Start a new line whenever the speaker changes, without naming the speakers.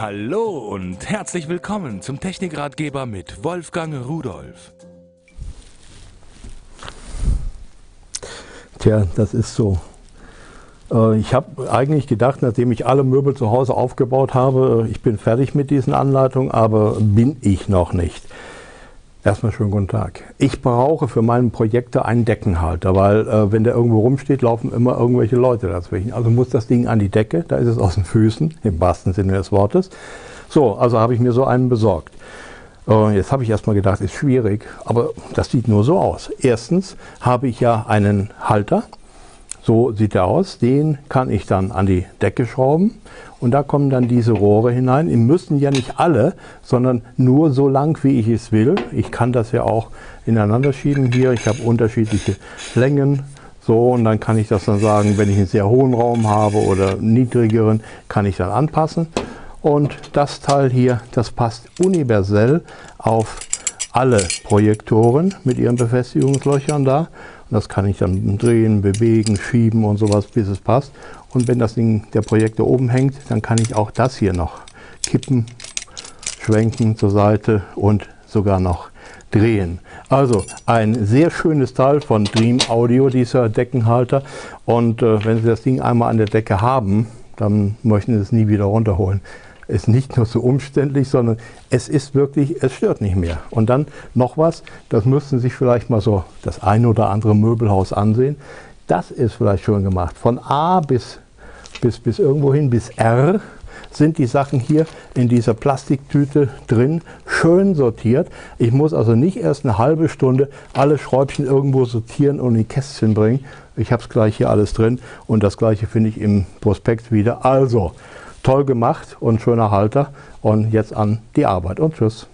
Hallo und herzlich willkommen zum Technikratgeber mit Wolfgang Rudolf.
Tja, das ist so. Äh, ich habe eigentlich gedacht, nachdem ich alle Möbel zu Hause aufgebaut habe, ich bin fertig mit diesen Anleitungen, aber bin ich noch nicht. Erstmal schönen guten Tag. Ich brauche für meine Projekte einen Deckenhalter, weil äh, wenn der irgendwo rumsteht, laufen immer irgendwelche Leute dazwischen. Also muss das Ding an die Decke, da ist es aus den Füßen, im wahrsten Sinne des Wortes. So, also habe ich mir so einen besorgt. Äh, jetzt habe ich erstmal gedacht, ist schwierig, aber das sieht nur so aus. Erstens habe ich ja einen Halter, so sieht er aus. Den kann ich dann an die Decke schrauben und da kommen dann diese Rohre hinein. Die müssen ja nicht alle, sondern nur so lang, wie ich es will. Ich kann das ja auch ineinander schieben hier. Ich habe unterschiedliche Längen. So, und dann kann ich das dann sagen, wenn ich einen sehr hohen Raum habe oder niedrigeren, kann ich dann anpassen. Und das Teil hier, das passt universell auf alle Projektoren mit ihren Befestigungslöchern da. Und das kann ich dann drehen, bewegen, schieben und sowas, bis es passt. Und wenn das Ding, der Projektor oben hängt, dann kann ich auch das hier noch kippen, schwenken zur Seite und sogar noch drehen. Also ein sehr schönes Teil von Dream Audio, dieser Deckenhalter. Und äh, wenn Sie das Ding einmal an der Decke haben, dann möchten Sie es nie wieder runterholen ist nicht nur so umständlich, sondern es ist wirklich, es stört nicht mehr. Und dann noch was, das müssten Sie sich vielleicht mal so das ein oder andere Möbelhaus ansehen. Das ist vielleicht schon gemacht. Von A bis, bis, bis irgendwo hin, bis R sind die Sachen hier in dieser Plastiktüte drin, schön sortiert. Ich muss also nicht erst eine halbe Stunde alle Schräubchen irgendwo sortieren und in Kästchen bringen. Ich habe es gleich hier alles drin und das gleiche finde ich im Prospekt wieder. Also, toll gemacht und schöner Halter. Und jetzt an die Arbeit und tschüss.